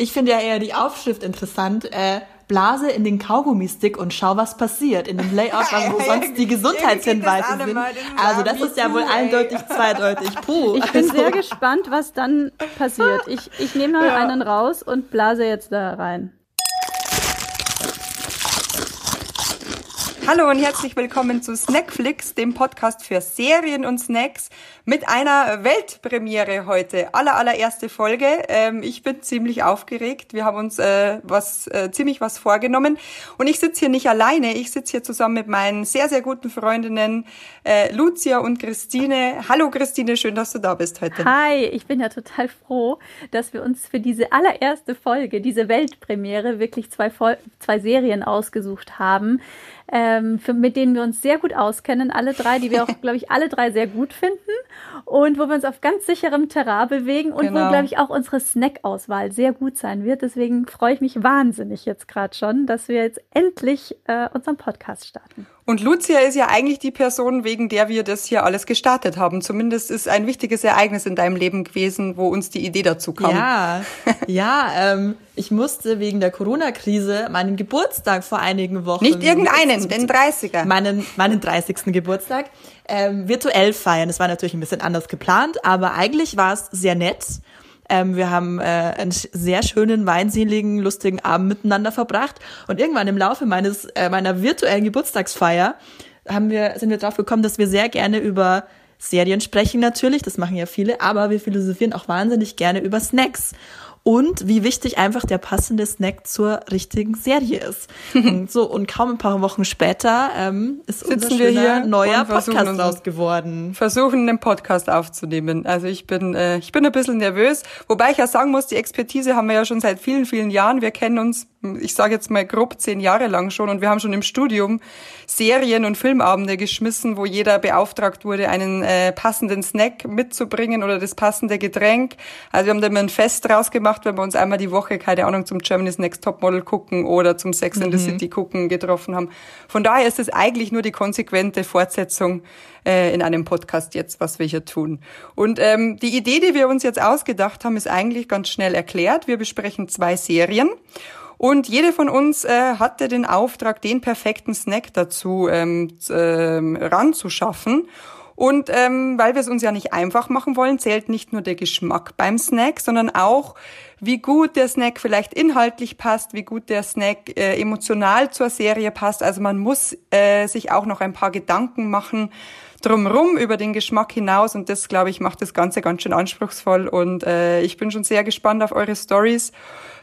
Ich finde ja eher die Aufschrift interessant. Äh, Blase in den Kaugummi-Stick und schau, was passiert. In dem Layout, wo sonst die Gesundheitshinweise sind. Also das ist ja wohl eindeutig zweideutig. Puh. Ich bin sehr gespannt, was dann passiert. Ich, ich nehme noch ja. einen raus und blase jetzt da rein. Hallo und herzlich willkommen zu Snackflix, dem Podcast für Serien und Snacks mit einer Weltpremiere heute. Aller allererste Folge. Ähm, ich bin ziemlich aufgeregt. Wir haben uns äh, was äh, ziemlich was vorgenommen und ich sitze hier nicht alleine. Ich sitze hier zusammen mit meinen sehr sehr guten Freundinnen äh, Lucia und Christine. Hallo Christine, schön, dass du da bist heute. Hi, ich bin ja total froh, dass wir uns für diese allererste Folge, diese Weltpremiere wirklich zwei, Vol zwei Serien ausgesucht haben ähm, für, mit denen wir uns sehr gut auskennen, alle drei, die wir auch, glaube ich, alle drei sehr gut finden und wo wir uns auf ganz sicherem Terrain bewegen und genau. wo, glaube ich, auch unsere Snack-Auswahl sehr gut sein wird. Deswegen freue ich mich wahnsinnig jetzt gerade schon, dass wir jetzt endlich äh, unseren Podcast starten. Und Lucia ist ja eigentlich die Person, wegen der wir das hier alles gestartet haben. Zumindest ist ein wichtiges Ereignis in deinem Leben gewesen, wo uns die Idee dazu kam. Ja, ja, ähm, ich musste wegen der Corona-Krise meinen Geburtstag vor einigen Wochen. Nicht irgendeinen, den 30er. Meinen, meinen 30. Geburtstag ähm, virtuell feiern. Das war natürlich ein bisschen anders geplant, aber eigentlich war es sehr nett. Ähm, wir haben äh, einen sehr schönen, weinseligen, lustigen Abend miteinander verbracht. Und irgendwann im Laufe meines äh, meiner virtuellen Geburtstagsfeier haben wir, sind wir drauf gekommen, dass wir sehr gerne über Serien sprechen natürlich, das machen ja viele, aber wir philosophieren auch wahnsinnig gerne über Snacks und wie wichtig einfach der passende Snack zur richtigen Serie ist. und so und kaum ein paar Wochen später ähm, ist Sitzen unser wir hier neuer Podcast raus geworden. Versuchen einen Podcast aufzunehmen. Also ich bin äh, ich bin ein bisschen nervös, wobei ich ja sagen muss, die Expertise haben wir ja schon seit vielen vielen Jahren. Wir kennen uns ich sage jetzt mal grob zehn Jahre lang schon und wir haben schon im Studium Serien und Filmabende geschmissen, wo jeder beauftragt wurde, einen äh, passenden Snack mitzubringen oder das passende Getränk. Also wir haben da immer ein Fest draus gemacht, wenn wir uns einmal die Woche, keine Ahnung, zum Germany's Next Topmodel gucken oder zum Sex mhm. in the. City gucken getroffen haben. Von daher ist es eigentlich nur die konsequente Fortsetzung äh, in einem Podcast jetzt, was wir hier tun. Und ähm, die Idee, die wir uns jetzt ausgedacht haben, ist eigentlich ganz schnell erklärt. Wir besprechen zwei Serien. Und jede von uns äh, hatte den Auftrag, den perfekten Snack dazu ähm, ähm, ranzuschaffen. Und ähm, weil wir es uns ja nicht einfach machen wollen, zählt nicht nur der Geschmack beim Snack, sondern auch, wie gut der Snack vielleicht inhaltlich passt, wie gut der Snack äh, emotional zur Serie passt. Also man muss äh, sich auch noch ein paar Gedanken machen drumrum über den Geschmack hinaus und das, glaube ich, macht das Ganze ganz schön anspruchsvoll und äh, ich bin schon sehr gespannt auf eure Stories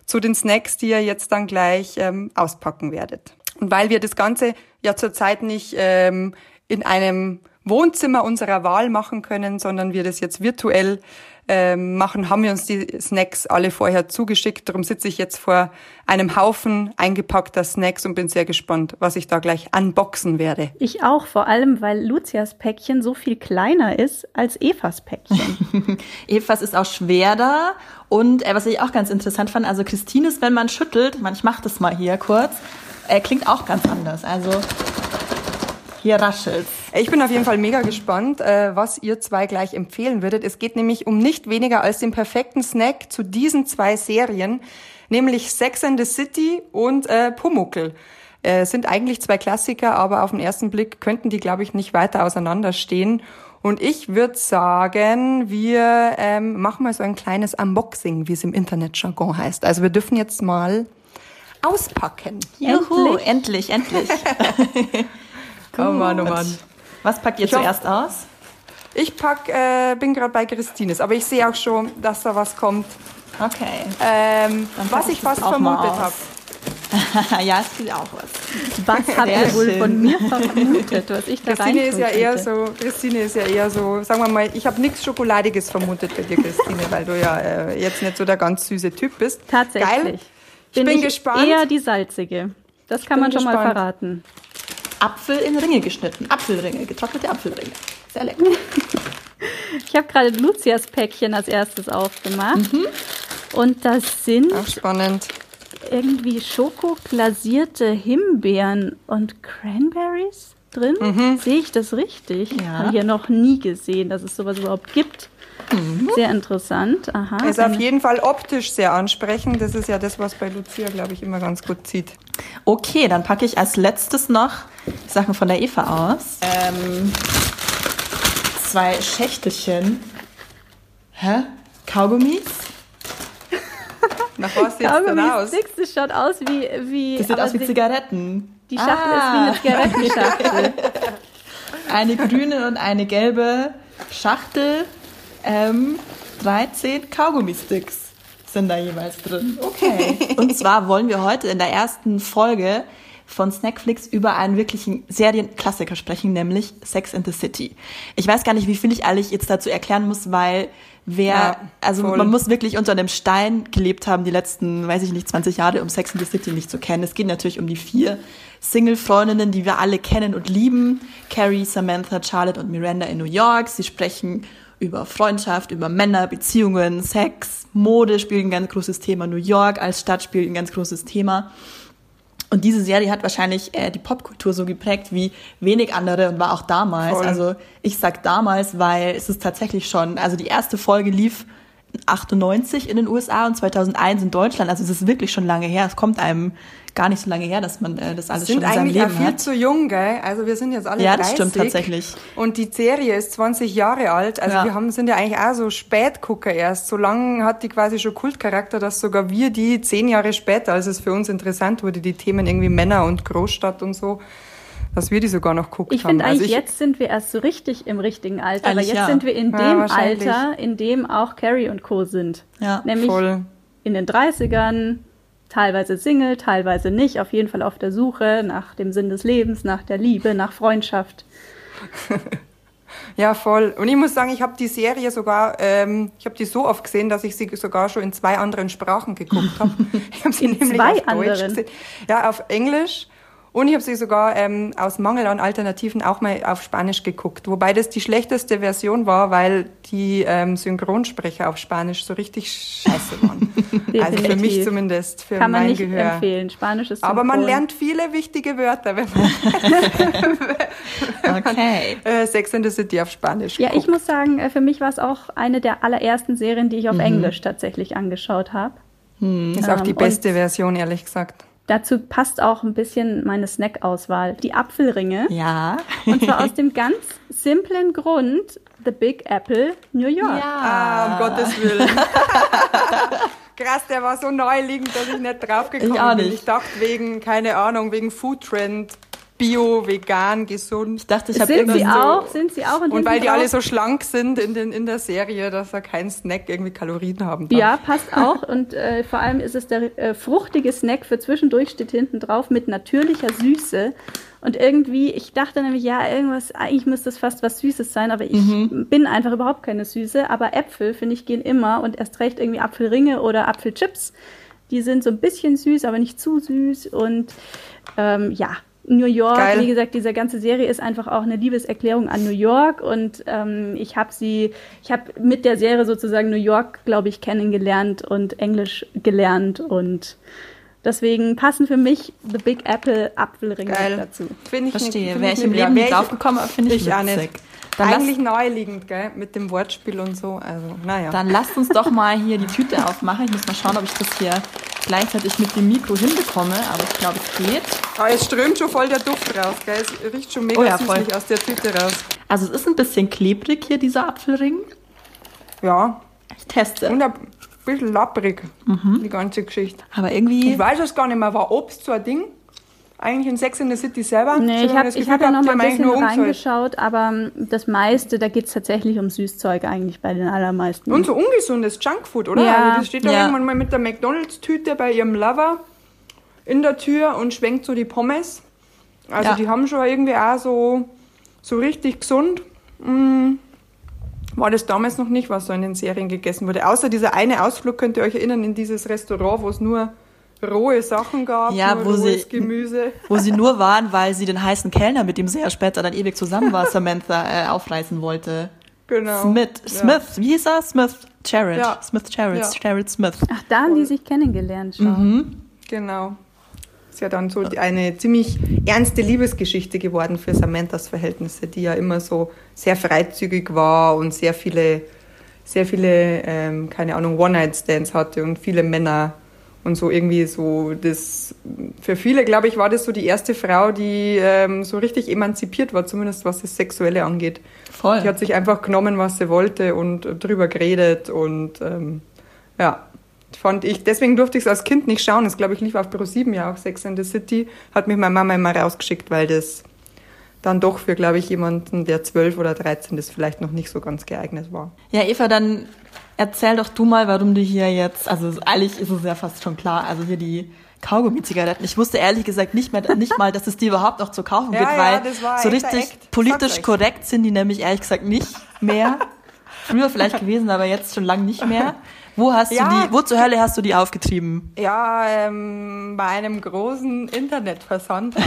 zu den Snacks, die ihr jetzt dann gleich ähm, auspacken werdet. Und weil wir das Ganze ja zurzeit nicht ähm, in einem Wohnzimmer unserer Wahl machen können, sondern wir das jetzt virtuell ähm, machen, haben wir uns die Snacks alle vorher zugeschickt. Darum sitze ich jetzt vor einem Haufen eingepackter Snacks und bin sehr gespannt, was ich da gleich unboxen werde. Ich auch, vor allem, weil Lucias Päckchen so viel kleiner ist als Evas Päckchen. Evas ist auch schwerer und äh, was ich auch ganz interessant fand, also Christines, wenn man schüttelt, man, ich mach das mal hier kurz, äh, klingt auch ganz anders. Also hier raschelt's. Ich bin auf jeden Fall mega gespannt, äh, was ihr zwei gleich empfehlen würdet. Es geht nämlich um nicht weniger als den perfekten Snack zu diesen zwei Serien, nämlich Sex and the City und äh, Pumuckel. Äh, sind eigentlich zwei Klassiker, aber auf den ersten Blick könnten die, glaube ich, nicht weiter auseinanderstehen. Und ich würde sagen, wir ähm, machen mal so ein kleines Unboxing, wie es im Internetjargon heißt. Also wir dürfen jetzt mal auspacken. Juhu, endlich, endlich. endlich. oh Mann, oh Mann. Was packt ihr ich zuerst hoffe, aus? Ich pack, äh, bin gerade bei Christines, aber ich sehe auch schon, dass da was kommt. Okay. Ähm, was ich fast vermutet habe. ja, es gibt auch was. Was habt ihr wohl von mir vermutet, was ich da Christine ist ja eher so, Christine ist ja eher so, sagen wir mal, ich habe nichts Schokoladiges vermutet bei dir, Christine, weil du ja äh, jetzt nicht so der ganz süße Typ bist. Tatsächlich. Geil. Ich bin, bin ich gespannt. Eher die salzige. Das kann man schon gespannt. mal verraten. Apfel in Ringe geschnitten. Apfelringe, getrocknete Apfelringe. Sehr lecker. ich habe gerade Lucias Päckchen als erstes aufgemacht. Mhm. Und das sind Auch spannend. irgendwie schokoglasierte Himbeeren und Cranberries drin. Mhm. Sehe ich das richtig? Ja. Habe hier noch nie gesehen, dass es sowas überhaupt gibt. Mhm. Sehr interessant. Aha. Ist auf jeden Fall optisch sehr ansprechend. Das ist ja das, was bei Lucia, glaube ich, immer ganz gut zieht. Okay, dann packe ich als letztes noch Sachen von der Eva aus. Ähm, zwei Schächtelchen. Hä? Kaugummis? Nach was sieht es denn aus? Das schaut aus wie... wie Das sieht aus wie Zigaretten. Die Schachtel Ah. ist wie eine Zigarettenschachtel. Eine grüne und eine gelbe Schachtel. Ähm, 13 Kaugummi-Sticks sind da jeweils drin. Okay. Und zwar wollen wir heute in der ersten Folge von Snackflix über einen wirklichen Serienklassiker sprechen, nämlich Sex in the City. Ich weiß gar nicht, wie viel ich eigentlich jetzt dazu erklären muss, weil wer, Ja, also voll. man muss wirklich unter einem Stein gelebt haben, die letzten, weiß ich nicht, 20 Jahre, um Sex in the City nicht zu kennen. Es geht natürlich um die vier Single-Freundinnen, die wir alle kennen und lieben. Carrie, Samantha, Charlotte und Miranda in New York. Sie sprechen über Freundschaft, über Männer, Beziehungen, Sex, Mode spielt ein ganz großes Thema. New York als Stadt spielt ein ganz großes Thema. Und diese Serie hat wahrscheinlich äh, die Popkultur so geprägt wie wenig andere und war auch damals. Voll. Also ich sag damals, weil es ist tatsächlich schon, also die erste Folge lief 98 in den USA und 2001 in Deutschland. Also es ist wirklich schon lange her. Es kommt einem gar nicht so lange her, dass man äh, das alles sind schon in seinem eigentlich auch Leben viel hat. zu jung, gell? Also wir sind jetzt alle Ja, 30. das stimmt tatsächlich. Und die Serie ist 20 Jahre alt. Also Ja. wir haben, sind ja eigentlich auch so Spätgucker erst. So lange hat die quasi schon Kultcharakter, dass sogar wir die zehn Jahre später, als es für uns interessant wurde, die Themen irgendwie Männer und Großstadt und so, dass wir die sogar noch guckt Ich haben. finde also eigentlich, ich, jetzt sind wir erst so richtig im richtigen Alter. Aber Eigentlich jetzt ja. sind wir in Ja, dem wahrscheinlich. Alter, in dem auch Carrie und Co. sind. Ja, Nämlich voll. in den 30ern, teilweise Single, teilweise nicht. Auf jeden Fall auf der Suche nach dem Sinn des Lebens, nach der Liebe, nach Freundschaft. Ja, voll. Und ich muss sagen, ich habe die Serie sogar, ähm, ich habe die so oft gesehen, dass ich sie sogar schon in zwei anderen Sprachen geguckt habe. Ich habe sie In nämlich zwei auf Deutsch anderen? gesehen. Ja, auf Englisch. Und ich habe sie sogar ähm, aus Mangel an Alternativen auch mal auf Spanisch geguckt. Wobei das die schlechteste Version war, weil die ähm, Synchronsprecher auf Spanisch so richtig scheiße waren. also für mich zumindest, für Kann man mein nicht Gehör. empfehlen. Spanisch ist Aber man synchron. lernt viele wichtige Wörter, wenn man okay. äh, Sex in the City auf Spanisch Ja, guckt. ich muss sagen, äh, für mich war es auch eine der allerersten Serien, die ich auf Mhm. Englisch tatsächlich angeschaut habe. Ist auch die Ähm, beste Version, ehrlich gesagt. Dazu passt auch ein bisschen meine Snack-Auswahl. Die Apfelringe. Ja. Und zwar aus dem ganz simplen Grund, The Big Apple, New York. Ah, um Gottes Willen. Krass, der war so naheliegend, dass ich nicht draufgekommen Ich auch bin. nicht. Ich dachte wegen, keine Ahnung, wegen Foodtrend, Bio, vegan, gesund. Ich dachte, ich habe Sind sie irgendwas. auch? Sind sie auch? Und hinten weil die drauf- alle so schlank sind in, den, in der Serie, dass er kein Snack irgendwie Kalorien haben darf. Ja, passt auch. Und äh, vor allem ist es der äh, fruchtige Snack für zwischendurch steht hinten drauf mit natürlicher Süße. Und irgendwie, ich dachte nämlich, ja, irgendwas, eigentlich müsste es fast was Süßes sein, aber ich bin einfach überhaupt keine Süße. Aber Äpfel, finde ich, gehen immer und erst recht irgendwie Apfelringe oder Apfelchips. Die sind so ein bisschen süß, aber nicht zu süß. Und ähm, ja, New York, Geil. wie gesagt, diese ganze Serie ist einfach auch eine Liebeserklärung an New York und ähm, ich habe sie, ich habe mit der Serie sozusagen New York, glaube ich, kennengelernt und Englisch gelernt und deswegen passen für mich The Big Apple Apfelringe Geil. dazu. Finde ich Verstehe. nicht- Wäre ich im Leben nicht ich- drauf gekommen, aber finde ich, Ich auch witzig. nicht. Dann, Eigentlich naheliegend, gell, mit dem Wortspiel und so. Also, naja. dann lasst uns doch mal hier die Tüte aufmachen. Ich muss mal schauen, ob ich das hier gleichzeitig mit dem Mikro hinbekomme, aber ich glaube, es geht. Aber es strömt schon voll der Duft raus, gell? Es riecht schon mega Oh ja, voll. süßlich aus der Tüte raus. Also es ist ein bisschen klebrig hier, dieser Apfelring. Ja, Ich teste. und ein bisschen lapprig, Mhm. die ganze Geschichte. Aber irgendwie... Ich weiß es gar nicht mehr, war Obst so ein Ding? Eigentlich in Sex in the City selber? Nee, ich habe hab ja noch mal ein bisschen reingeschaut, aber ähm, das meiste, da geht es tatsächlich um Süßzeug eigentlich bei den allermeisten. Und so ungesundes Junkfood, oder? Ja. Also das steht da Ja. irgendwann mal mit der McDonalds-Tüte bei ihrem Lover in der Tür und schwenkt so die Pommes. Also Ja. die haben schon irgendwie auch so, so richtig gesund. Mm, war das damals noch nicht, was so in den Serien gegessen wurde. Außer dieser eine Ausflug, könnt ihr euch erinnern, in dieses Restaurant, wo es nur rohe Sachen gab, Ja, nur wo sie- rohes Gemüse. wo sie nur waren, weil sie den heißen Kellner, mit dem sie ja später dann ewig zusammen war, Samantha, äh, aufreißen wollte. Genau. Smith, Ja. Smith, wie hieß er? Smith, Jared, Ja. Smith, Jared, Ja. Jared Smith. Ach, da haben die sich kennengelernt schon. Mhm. Genau. Ist ja dann so eine ziemlich ernste Liebesgeschichte geworden für Samanthas Verhältnisse, die ja immer so sehr freizügig war und sehr viele sehr viele, ähm, keine Ahnung, One-Night-Stands hatte und viele Männer und so irgendwie so das für viele glaube ich war das so die erste Frau die ähm, so richtig emanzipiert war zumindest was das sexuelle angeht Voll. die hat sich einfach genommen was sie wollte und drüber geredet und ähm, ja fand ich deswegen durfte ich es als Kind nicht schauen das glaube ich lief auf Pro 7 ja auch Sex in the City hat mich meine Mama immer rausgeschickt weil das dann doch für, glaube ich, jemanden, der zwölf oder dreizehn ist, vielleicht noch nicht so ganz geeignet war. Ja, Eva, dann erzähl doch du mal, warum du hier jetzt, also eigentlich ist es ja fast schon klar, also hier die Kaugummi-Zigaretten. Ich wusste ehrlich gesagt nicht mehr, nicht mal, dass es die überhaupt noch zu kaufen Ja, gibt, ja, weil war so richtig politisch korrekt sind die nämlich ehrlich gesagt nicht mehr. Früher vielleicht gewesen, aber jetzt schon lang nicht mehr. Wo hast Ja. du die, wo zur Hölle hast du die aufgetrieben? Ja, ähm, bei einem großen Internetversand.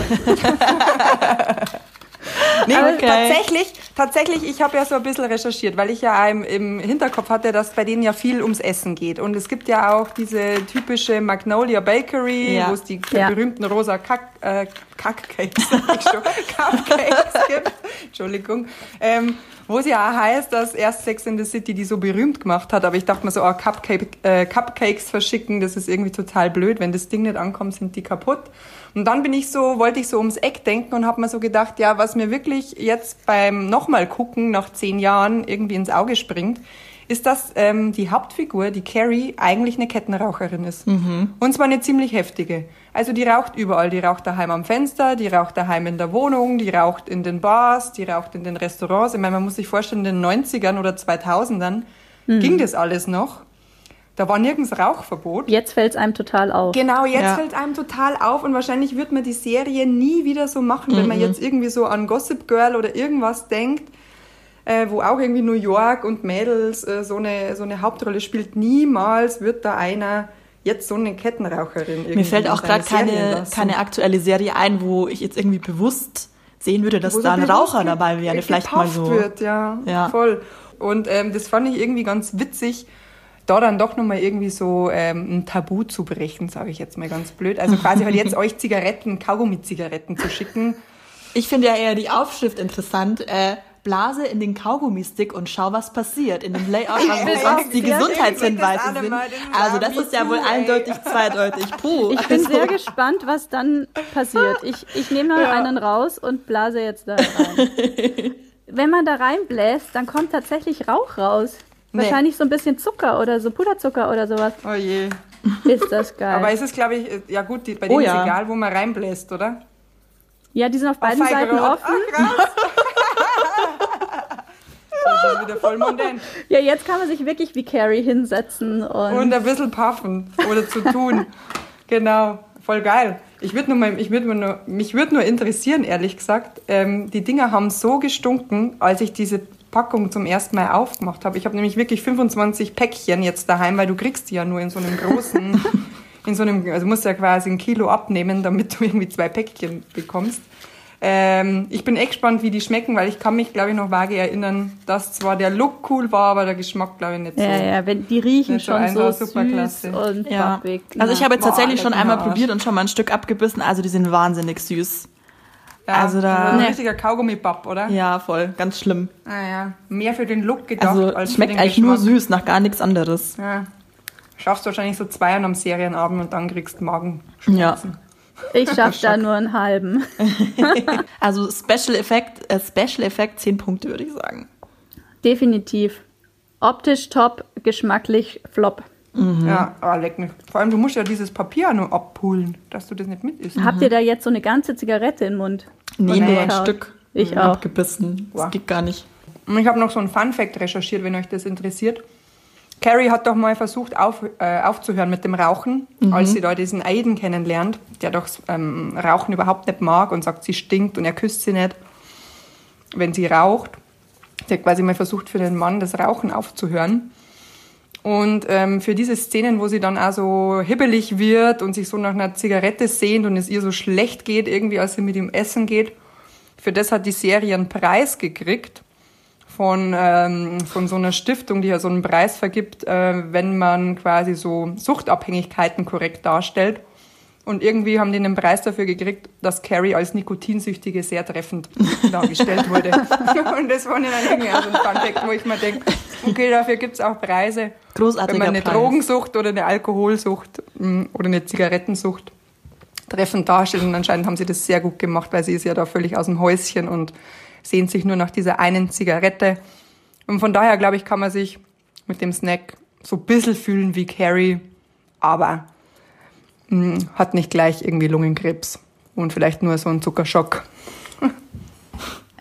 nee, Okay. tatsächlich, tatsächlich, ich habe ja so ein bisschen recherchiert, weil ich ja im, im Hinterkopf hatte, dass bei denen ja viel ums Essen geht. Und es gibt ja auch diese typische Magnolia Bakery, Ja. wo es die Ja. berühmten rosa Kack, äh, Kackcakes, sag ich schon, Cupcakes gibt. Entschuldigung. Ähm, wo es ja auch heißt, dass erst Sex in the City die so berühmt gemacht hat. Aber ich dachte mir so, oh, Cupcake, äh, Cupcakes verschicken, das ist irgendwie total blöd. Wenn das Ding nicht ankommt, sind die kaputt. Und dann bin ich so, wollte ich so ums Eck denken und habe mir so gedacht, ja, was mir wirklich jetzt beim nochmal gucken nach zehn Jahren irgendwie ins Auge springt, ist, dass ähm, die Hauptfigur, die Carrie, eigentlich eine Kettenraucherin ist. Und zwar eine ziemlich heftige. Also die raucht überall. Die raucht daheim am Fenster, die raucht daheim in der Wohnung, die raucht in den Bars, die raucht in den Restaurants. Ich meine, man muss sich vorstellen, in den 90ern oder 2000ern ging das alles noch. Da war nirgends Rauchverbot. Jetzt fällt es einem total auf. Genau, jetzt Ja. fällt einem total auf und wahrscheinlich wird man die Serie nie wieder so machen, wenn man jetzt irgendwie so an Gossip Girl oder irgendwas denkt, äh, wo auch irgendwie New York und Mädels äh, so, eine, so eine Hauptrolle spielt. Niemals wird da einer jetzt so eine Kettenraucherin irgendwie Mir fällt auch gerade keine, keine aktuelle Serie ein, wo ich jetzt irgendwie bewusst sehen würde, dass Wo so da ein Raucher dabei wäre. Vielleicht mal so. Wird, ja, Ja. voll. Und ähm, das fand ich irgendwie ganz witzig, da dann doch nochmal irgendwie so ähm, ein Tabu zu brechen, sage ich jetzt mal ganz blöd. Also quasi halt jetzt euch Zigaretten, Kaugummi-Zigaretten zu schicken. Ich finde ja eher die Aufschrift interessant. Äh, Blase in den Kaugummistick und schau, was passiert. In dem Layout, was bin sonst auch die Gesundheitshinweise sind. Also das ist ja wohl eindeutig zweideutig. Puh. Ich bin also, sehr gespannt, was dann passiert. Ich, ich nehme mal einen raus und blase jetzt da rein. Wenn man da reinbläst, dann kommt tatsächlich Rauch raus. Nee. Wahrscheinlich so ein bisschen Zucker oder so Puderzucker oder sowas. Oh je. Ist das geil. Aber es ist, glaube ich, äh, ja gut, die, bei Oh denen ja. ist egal, wo man reinbläst, oder? ja, die sind auf beiden Auf Seiten offen. Ach, ist wieder voll mondän. Ja, jetzt kann man sich wirklich wie Carrie hinsetzen und, Und ein bisschen puffen oder zu tun. genau, voll geil. Ich würde nur mal, ich würd nur, mich würde nur interessieren, ehrlich gesagt. Ähm, die Dinger haben so gestunken, als ich diese Packung zum ersten Mal aufgemacht habe. Ich habe nämlich wirklich 25 Päckchen jetzt daheim, weil du kriegst die ja nur in so einem großen, in so einem, also musst ja quasi ein Kilo abnehmen, damit du irgendwie zwei Päckchen bekommst. Ähm, ich bin echt gespannt, wie die schmecken, weil ich kann mich, glaube ich, noch vage erinnern, dass zwar der Look cool war, aber der Geschmack, glaube ich, nicht so. ja, ja, wenn die riechen so schon so einfach süß und Ja. pappig. Also ich habe jetzt Boah, tatsächlich schon einmal Arsch. probiert und schon mal ein Stück abgebissen. Also die sind wahnsinnig süß. Ja, Also da- Ein richtiger Kaugummi-Papp, oder? Ja, voll. Ganz schlimm. Ah, ja. Mehr für den Look gedacht Also als schmeckt für den eigentlich nur Geschmack. süß, nach gar nichts anderes. Ja. Schaffst wahrscheinlich so zwei an am Serienabend und dann kriegst du Magen. Ja. Ich schaffe da nur einen halben. Also Special Effekt, äh, Special Effekt 10 Punkte, würde ich sagen. Definitiv. Optisch top, geschmacklich flop. Ja, ah, leck mich. Vor allem, du musst ja dieses Papier nur abpulen, dass du das nicht mit isst. Habt ihr da jetzt so eine ganze Zigarette im Mund? Nee, Nee. nur ein. Stück. Ich Mhm, auch. Abgebissen. Das Wow. geht gar nicht. Und ich habe noch so einen Fun-Fact recherchiert, wenn euch das interessiert. Carrie hat doch mal versucht auf, äh, aufzuhören mit dem Rauchen, als sie da diesen Aiden kennenlernt, der doch ähm, Rauchen überhaupt nicht mag und sagt, sie stinkt und er küsst sie nicht, wenn sie raucht. Sie hat quasi mal versucht, für den Mann das Rauchen aufzuhören. Und ähm, für diese Szenen, wo sie dann auch so hibbelig wird und sich so nach einer Zigarette sehnt und es ihr so schlecht geht, irgendwie als sie mit ihm essen geht, für das hat die Serie einen Preis gekriegt von, ähm, von so einer Stiftung, die ja so einen Preis vergibt, äh, wenn man quasi so Suchtabhängigkeiten korrekt darstellt. Und irgendwie haben die einen Preis dafür gekriegt, dass Carrie als Nikotinsüchtige sehr treffend dargestellt wurde. Und das war dann irgendwie so ein Funfact, wo ich mir denke, Okay, dafür gibt's auch Preise. Großartiger Wenn man eine Preis. Drogensucht oder eine Alkoholsucht mm, oder eine Zigarettensucht treffend darstellt. Und anscheinend haben sie das sehr gut gemacht, weil sie ist ja da völlig aus dem Häuschen und sehnt sich nur nach dieser einen Zigarette. Und von daher, glaube ich, kann man sich mit dem Snack so ein bisschen fühlen wie Carrie, aber mh, hat nicht gleich irgendwie Lungenkrebs und vielleicht nur so einen Zuckerschock.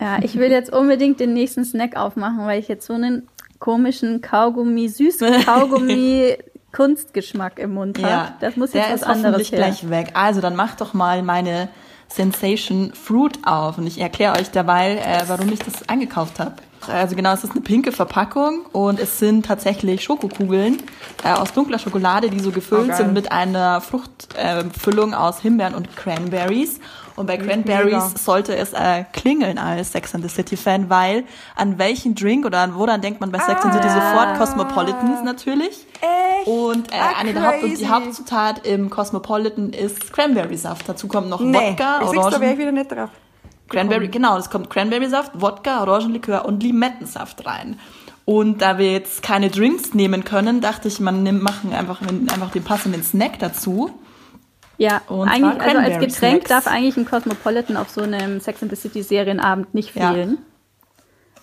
Ja, ich will jetzt unbedingt den nächsten Snack aufmachen, weil ich jetzt so einen komischen Kaugummi, süßen Kaugummi Kunstgeschmack im Mund habe. Ja, das muss jetzt der was ist anderes hoffentlich her. gleich weg. Also dann macht doch mal meine Sensation Fruit auf und ich erkläre euch dabei, äh, warum ich das eingekauft habe. Also genau, es ist eine pinke Verpackung und es sind tatsächlich Schokokugeln äh, aus dunkler Schokolade, die so gefüllt Oh, sind mit einer Fruchtfüllung äh, aus Himbeeren und Cranberries. Und bei Cranberries mega. sollte es äh, klingeln als Sex and the City Fan, weil an welchen Drink oder an woran denkt man bei Sex and the City sofort? Cosmopolitans natürlich. Echt? Und äh, Ah, eine der Haupt und die. Hauptzutat im Cosmopolitan ist Cranberry-Saft. Dazu kommt noch Nee, Wodka, sieh's, da wäre ich Orangen, wieder nicht drauf. Cranberry, genau, es kommt Cranberry-Saft, Wodka, Orangenlikör und Limettensaft rein. Und da wir jetzt keine Drinks nehmen können, dachte ich, man nimmt, machen einfach, einfach den passenden Snack dazu. Ja, Und eigentlich, zwar also als Getränk Snacks. darf eigentlich ein Cosmopolitan auf so einem Sex and the City Serienabend nicht Ja. fehlen.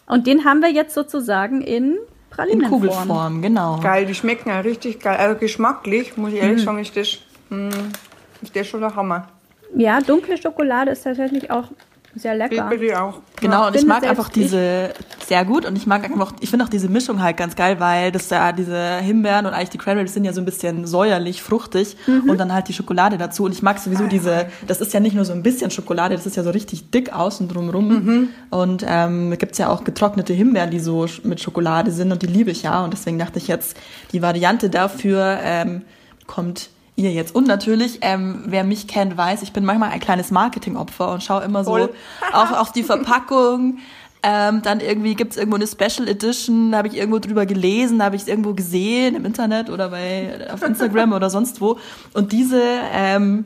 Und den haben wir jetzt sozusagen in In Pralinenform. Kugelform, genau. Geil, die schmecken ja richtig geil. Also geschmacklich, muss ich Mhm. ehrlich sagen, ist das, mh, ist das schon der Hammer. Ja, dunkle Schokolade ist tatsächlich auch sehr lecker. bitte ich auch. Genau, und ich mag einfach diese sehr gut und ich mag einfach, ich finde auch diese Mischung halt ganz geil, weil das ja diese Himbeeren und eigentlich die Cranberries sind ja so ein bisschen säuerlich, fruchtig und dann halt die Schokolade dazu und ich mag sowieso diese, das ist ja nicht nur so ein bisschen Schokolade, das ist ja so richtig dick außen drumrum und ähm, gibt's ja auch getrocknete Himbeeren, die so mit Schokolade sind und die liebe ich ja und deswegen dachte ich jetzt, die Variante dafür ähm, kommt ihr jetzt. Und natürlich, ähm, wer mich kennt, weiß, ich bin manchmal ein kleines Marketingopfer und schaue immer so Voll. auch auf die Verpackung. Ähm, dann irgendwie gibt's irgendwo eine Special Edition, da habe ich irgendwo drüber gelesen, da habe ich es irgendwo gesehen im Internet oder bei auf Instagram oder sonst wo. Und diese ähm,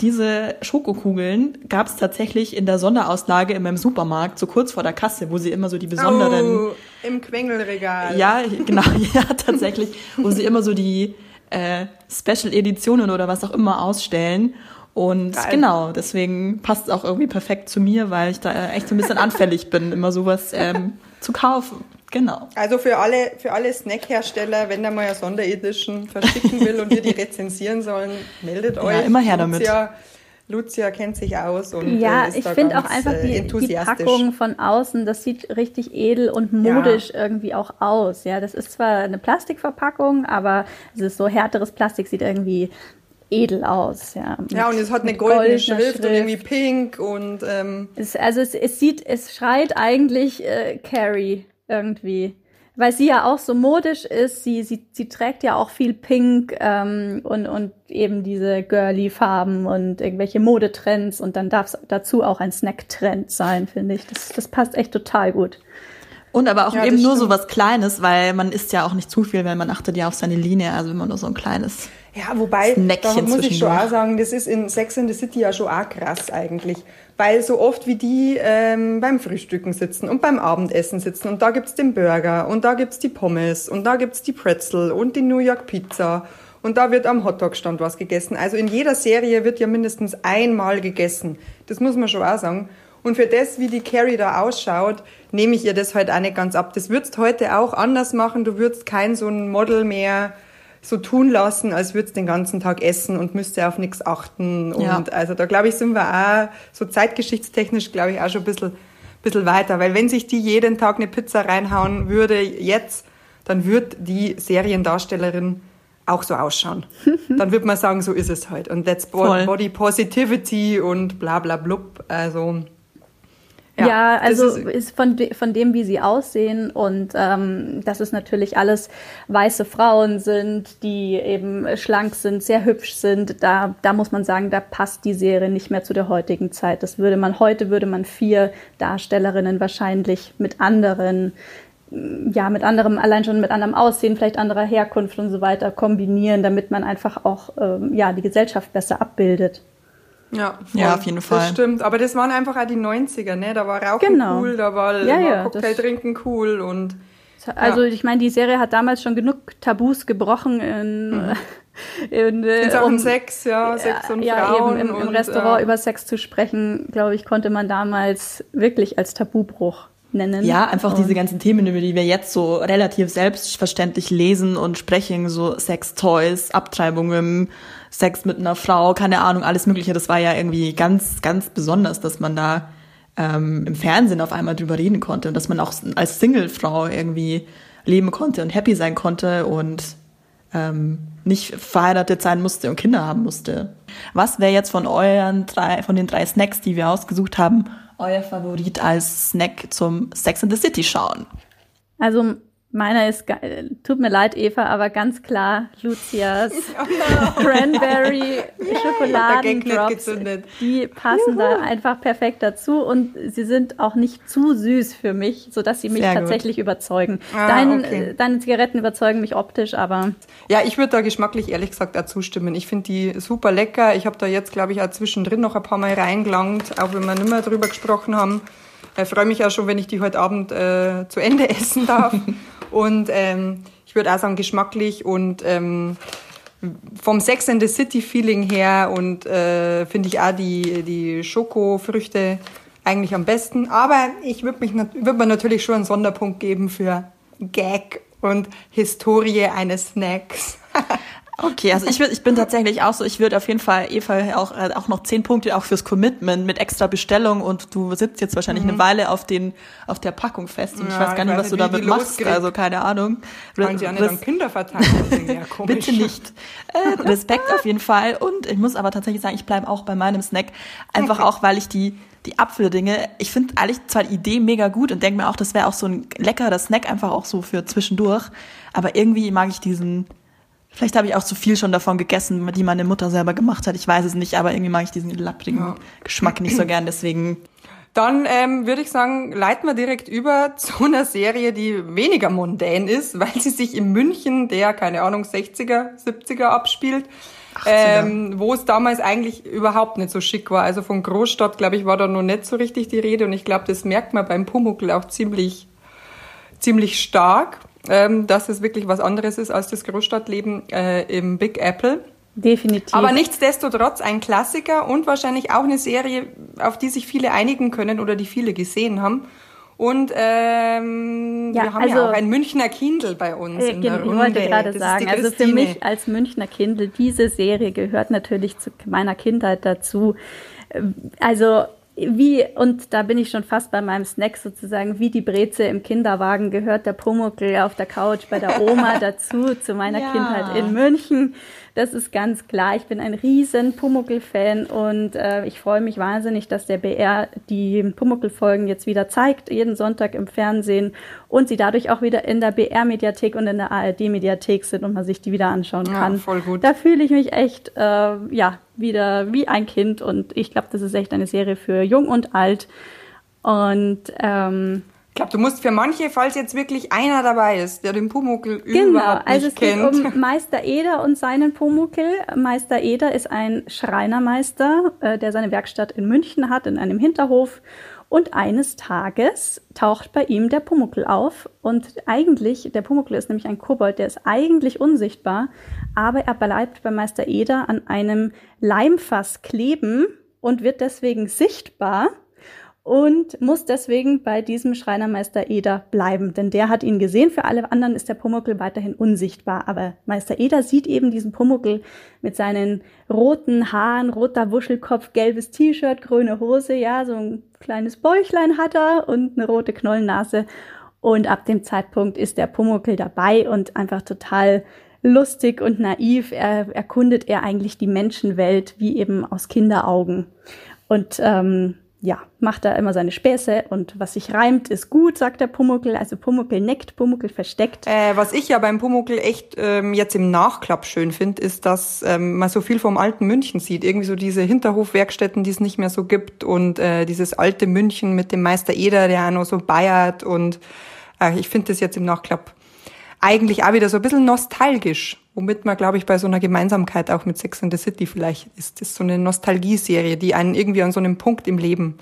diese Schokokugeln gab's tatsächlich in der Sonderauslage in meinem Supermarkt, so kurz vor der Kasse, wo sie immer so die besonderen Oh, im Quengelregal. ja, genau, ja, tatsächlich, wo sie immer so die äh, Special-Editionen oder was auch immer ausstellen. Und Geil. genau, deswegen passt es auch irgendwie perfekt zu mir, weil ich da äh, echt so ein bisschen anfällig bin, immer sowas ähm, zu kaufen. Genau. Also für alle, für alle Snackhersteller, wenn der mal eine Sonderedition verschicken will und wir die rezensieren sollen, meldet euch. immer her damit. Lucia, Lucia kennt sich aus und Ja, äh, ist ich finde auch einfach äh, die, die. Packung von außen, das sieht richtig edel und modisch irgendwie auch aus. Ja, das ist zwar eine Plastikverpackung, aber es ist so härteres Plastik, sieht irgendwie edel aus. Ja, Ja, und es hat eine Mit goldene goldener Schrift, und Schrift. irgendwie pink und ähm, Es, also es, es sieht, es schreit eigentlich äh, Carrie irgendwie. Weil sie ja auch so modisch ist, sie, sie, sie trägt ja auch viel Pink ähm, und, und eben diese girly Farben und irgendwelche Modetrends und dann darf es dazu auch ein Snack-Trend sein, finde ich. Das, das passt echt total gut. Und aber auch Ja, eben nur so stimmt. was Kleines, weil man isst ja auch nicht zu viel, weil man achtet ja auf seine Linie, also immer nur so ein kleines. Ja, wobei, Snackchen da muss ich schon auch sagen, das ist in Sex and the City ja schon auch krass eigentlich. Weil so oft wie die ähm, beim Frühstücken sitzen und beim Abendessen sitzen und da gibt's den Burger und da gibt's die Pommes und da gibt's die Pretzel und die New York Pizza und da wird am Hotdog-Stand was gegessen. Also in jeder Serie wird ja mindestens einmal gegessen. Das muss man schon auch sagen. Und für das, wie die Carrie da ausschaut, nehme ich ihr das halt auch nicht ganz ab. Das würdest heute auch anders machen. Du würdest kein so ein Model mehr so tun lassen, als würdest den ganzen Tag essen und müsste auf nichts achten. Und Ja. also da glaube ich, sind wir auch so zeitgeschichtstechnisch, glaube ich, auch schon ein bisschen, bisschen weiter. Weil wenn sich die jeden Tag eine Pizza reinhauen würde jetzt, dann wird die Seriendarstellerin auch so ausschauen. dann wird man sagen, so ist es halt. Und that's Voll. Body Positivity und bla bla blub. Also Ja, das also ist- ist, von, de, von dem, wie sie aussehen und ähm, dass es natürlich alles weiße Frauen sind, die eben schlank sind, sehr hübsch sind, da, da muss man sagen, da passt die Serie nicht mehr zu der heutigen Zeit. Das würde man, heute würde man vier Darstellerinnen wahrscheinlich mit anderen, ja, mit anderem, allein schon mit anderem Aussehen, vielleicht anderer Herkunft und so weiter kombinieren, damit man einfach auch, ähm, ja, die Gesellschaft besser abbildet. Ja, Ja, auf jeden Fall. Das stimmt, aber das waren einfach auch die 90er, ne? Da war Rauchen Genau. cool, da war, Ja, war ja, Cocktail trinken cool und Also ich meine, die Serie hat damals schon genug Tabus gebrochen in, mhm. in, äh, in Sachen um, Sex, ja, Sex und ja, Frauen. Eben im, im und, Restaurant äh, über Sex zu sprechen, glaube ich, konnte man damals wirklich als Tabubruch nennen. Ja, einfach und diese ganzen Themen, über die wir jetzt so relativ selbstverständlich lesen und sprechen, so Sex-Toys, Abtreibungen, Sex mit einer Frau, keine Ahnung, alles Mögliche. Das war ja irgendwie ganz, ganz besonders, dass man da ähm, im Fernsehen auf einmal drüber reden konnte und dass man auch als Single-Frau irgendwie leben konnte und happy sein konnte und ähm, nicht verheiratet sein musste und Kinder haben musste. Was wäre jetzt von euren drei, von den drei Snacks, die wir ausgesucht haben, euer Favorit als Snack zum Sex in the City schauen? Also Meiner ist, tut mir leid, Eva, aber ganz klar Lucias Cranberry Schokoladendrops. Die passen Juhu. da einfach perfekt dazu und sie sind auch nicht zu süß für mich, sodass sie mich Sehr tatsächlich gut. überzeugen. Ah, Dein, okay. Deine Zigaretten überzeugen mich optisch, aber. Ja, ich würde da geschmacklich ehrlich gesagt auch zustimmen. Ich finde die super lecker. Ich habe da jetzt, glaube ich, auch zwischendrin noch ein paar Mal reingelangt, auch wenn wir nicht mehr drüber gesprochen haben. Ich freue mich auch schon, wenn ich die heute Abend äh, zu Ende essen darf. Und ähm, ich würde auch sagen, geschmacklich und ähm, vom Sex and the City Feeling her und äh, finde ich auch die, die Schokofrüchte eigentlich am besten. Aber ich würde würd mir natürlich schon einen Sonderpunkt geben für Gag und Historie eines Snacks. Okay, also ich, würd, ich bin tatsächlich auch so, ich würde auf jeden Fall Eva auch, äh, auch noch zehn Punkte auch fürs Commitment mit extra Bestellung und du sitzt jetzt wahrscheinlich mhm. eine Weile auf den auf der Packung fest und ja, ich weiß gar nicht, was du damit machst, loskriegt. also keine Ahnung. Wollen sie nicht an Kinder verteilen, ja komisch. Bitte nicht. Äh, Respekt auf jeden Fall und ich muss aber tatsächlich sagen, ich bleibe auch bei meinem Snack, einfach okay. auch, weil ich die die Apfeldinge, ich finde eigentlich zwar die Idee mega gut und denke mir auch, das wäre auch so ein leckerer Snack einfach auch so für zwischendurch, aber irgendwie mag ich diesen Vielleicht habe ich auch zu viel schon davon gegessen, die meine Mutter selber gemacht hat. Ich weiß es nicht, aber irgendwie mag ich diesen lapprigen ja. Geschmack nicht so gern. Deswegen dann ähm, würde ich sagen, leiten wir direkt über zu einer Serie, die weniger mundän ist, weil sie sich in München der, keine Ahnung, 60er, 70er abspielt. Ähm, wo es damals eigentlich überhaupt nicht so schick war. Also von Großstadt, glaube ich, war da noch nicht so richtig die Rede und ich glaube, das merkt man beim Pumuckl auch ziemlich, ziemlich stark ähm, dass es wirklich was anderes ist als das Großstadtleben äh, im Big Apple. Definitiv. Aber nichtsdestotrotz ein Klassiker und wahrscheinlich auch eine Serie, auf die sich viele einigen können oder die viele gesehen haben. Und ähm, ja, wir haben also, ja auch ein Münchner Kindle bei uns. Äh, in der ich wollte gerade sagen, also für mich als Münchner Kindle, diese Serie gehört natürlich zu meiner Kindheit dazu. Also wie, und da bin ich schon fast bei meinem Snack sozusagen, wie die Breze im Kinderwagen gehört der Pumuckl auf der Couch bei der Oma dazu, zu meiner ja. Kindheit in München. Das ist ganz klar. Ich bin ein riesen Pumuckl-Fan und äh, ich freue mich wahnsinnig, dass der BR die Pumuckl-Folgen jetzt wieder zeigt, jeden Sonntag im Fernsehen und sie dadurch auch wieder in der BR-Mediathek und in der ARD-Mediathek sind und man sich die wieder anschauen kann. Ja, voll gut. Da fühle ich mich echt, äh, ja, wieder wie ein Kind und ich glaube, das ist echt eine Serie für jung und alt. Und ähm, ich glaube, du musst für manche, falls jetzt wirklich einer dabei ist, der den Pumuckel genau, überhaupt nicht also es kennt. geht um Meister Eder und seinen Pumuckel. Meister Eder ist ein Schreinermeister, äh, der seine Werkstatt in München hat, in einem Hinterhof. Und eines Tages taucht bei ihm der Pumuckel auf. Und eigentlich, der Pumuckel ist nämlich ein Kobold, der ist eigentlich unsichtbar, aber er bleibt bei Meister Eder an einem Leimfass kleben und wird deswegen sichtbar und muss deswegen bei diesem Schreinermeister Eder bleiben, denn der hat ihn gesehen. Für alle anderen ist der Pumuckel weiterhin unsichtbar, aber Meister Eder sieht eben diesen Pumuckel mit seinen roten Haaren, roter Wuschelkopf, gelbes T-Shirt, grüne Hose, ja, so ein kleines Bäuchlein hat er und eine rote Knollennase. Und ab dem Zeitpunkt ist der Pumuckel dabei und einfach total lustig und naiv. Er erkundet er eigentlich die Menschenwelt wie eben aus Kinderaugen. Und ähm, ja, macht da immer seine Späße und was sich reimt, ist gut, sagt der Pumuckel. Also Pumuckel neckt, Pumuckel versteckt. Äh, was ich ja beim Pumuckel echt ähm, jetzt im Nachklapp schön finde, ist, dass ähm, man so viel vom alten München sieht. Irgendwie so diese Hinterhofwerkstätten, die es nicht mehr so gibt und äh, dieses alte München mit dem Meister Eder, der auch noch so bayert und äh, ich finde das jetzt im Nachklapp eigentlich auch wieder so ein bisschen nostalgisch, womit man, glaube ich, bei so einer Gemeinsamkeit auch mit Sex and the City vielleicht ist. Das ist so eine Nostalgieserie, die einen irgendwie an so einen Punkt im Leben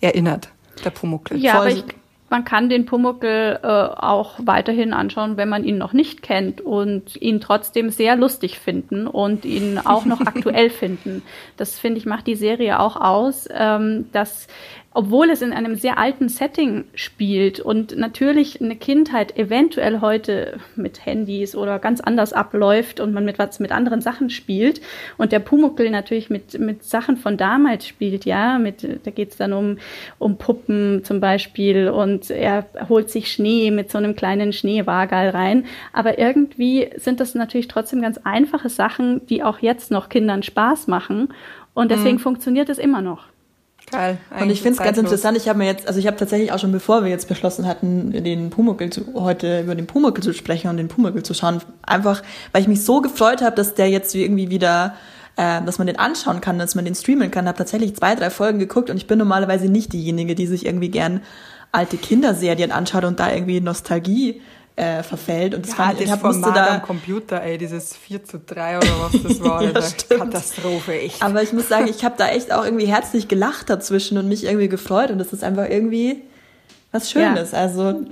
erinnert, der Pumuckl. Ja, Voll. aber ich, man kann den Pumuckel äh, auch weiterhin anschauen, wenn man ihn noch nicht kennt und ihn trotzdem sehr lustig finden und ihn auch noch aktuell finden. Das finde ich macht die Serie auch aus, ähm, dass obwohl es in einem sehr alten Setting spielt und natürlich eine Kindheit eventuell heute mit Handys oder ganz anders abläuft und man mit was mit anderen Sachen spielt und der Pumuckel natürlich mit mit Sachen von damals spielt, ja, mit da geht es dann um um Puppen zum Beispiel und er holt sich Schnee mit so einem kleinen Schneewagal rein, aber irgendwie sind das natürlich trotzdem ganz einfache Sachen, die auch jetzt noch Kindern Spaß machen und deswegen mhm. funktioniert es immer noch. Geil. Und ich finde es ganz interessant. Ich habe mir jetzt, also ich habe tatsächlich auch schon bevor wir jetzt beschlossen hatten, den Pumuckel zu, heute über den Pumuckel zu sprechen und den Pumuckel zu schauen, einfach, weil ich mich so gefreut habe, dass der jetzt irgendwie wieder, äh, dass man den anschauen kann, dass man den streamen kann. Habe tatsächlich zwei, drei Folgen geguckt und ich bin normalerweise nicht diejenige, die sich irgendwie gern alte Kinderserien anschaut und da irgendwie Nostalgie äh, verfällt. Und das ja, fand ich, das Format da, am Computer, ey, dieses 4 zu 3 oder was das war, ja, Katastrophe, echt. Aber ich muss sagen, ich habe da echt auch irgendwie herzlich gelacht dazwischen und mich irgendwie gefreut und das ist einfach irgendwie was Schönes. Ja. Also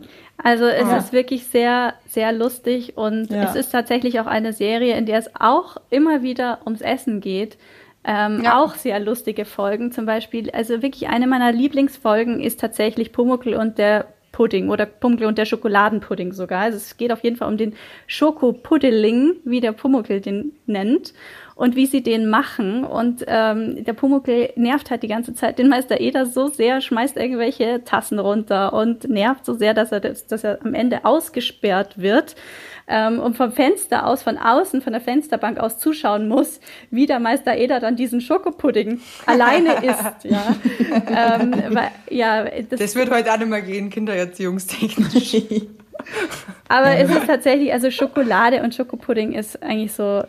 also es ja. ist wirklich sehr, sehr lustig und ja. es ist tatsächlich auch eine Serie, in der es auch immer wieder ums Essen geht. Ähm, ja. Auch sehr lustige Folgen zum Beispiel. Also wirklich eine meiner Lieblingsfolgen ist tatsächlich Pumuckl und der Pudding oder Pumuckl und der Schokoladenpudding sogar. Also es geht auf jeden Fall um den Schokopuddeling, wie der Pumuckl den nennt und wie sie den machen. Und ähm, der Pumuckl nervt halt die ganze Zeit den Meister Eder so sehr, schmeißt irgendwelche Tassen runter und nervt so sehr, dass er, dass er am Ende ausgesperrt wird ähm, und vom Fenster aus, von außen, von der Fensterbank aus zuschauen muss, wie der Meister Eder dann diesen Schokopudding alleine isst. Ja, ähm, weil, ja das, das wird heute auch nicht mehr gehen, kindererziehungstechnisch. Aber es ist tatsächlich, also Schokolade und Schokopudding ist eigentlich so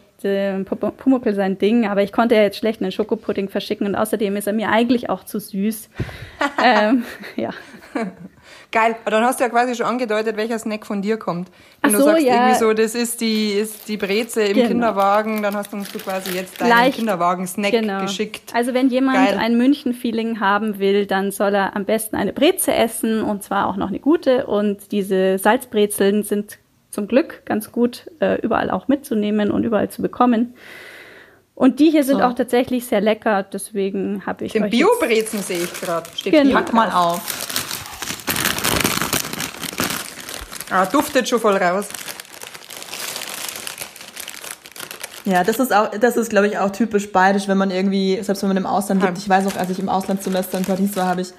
Pumuckl sein Ding, aber ich konnte ja jetzt schlecht einen Schokopudding verschicken und außerdem ist er mir eigentlich auch zu süß. ähm, ja. Geil, aber dann hast du ja quasi schon angedeutet, welcher Snack von dir kommt. Wenn Ach du sagst, ja. irgendwie so, das ist die, ist die Breze im genau. Kinderwagen, dann hast du uns quasi jetzt deinen Kinderwagen-Snack genau. geschickt. Also wenn jemand Geil. ein München-Feeling haben will, dann soll er am besten eine Breze essen und zwar auch noch eine gute. Und diese Salzbrezeln sind zum Glück ganz gut äh, überall auch mitzunehmen und überall zu bekommen. Und die hier sind so. auch tatsächlich sehr lecker, deswegen habe ich. Den Bio-Brezen sehe ich gerade. Genau. Pack mal auf. Ah, duftet schon voll raus. Ja, das ist auch, das ist, glaube ich, auch typisch bayerisch, wenn man irgendwie, selbst wenn man im Ausland lebt. Ich weiß auch, als ich im Auslandssemester in Paris war, habe ich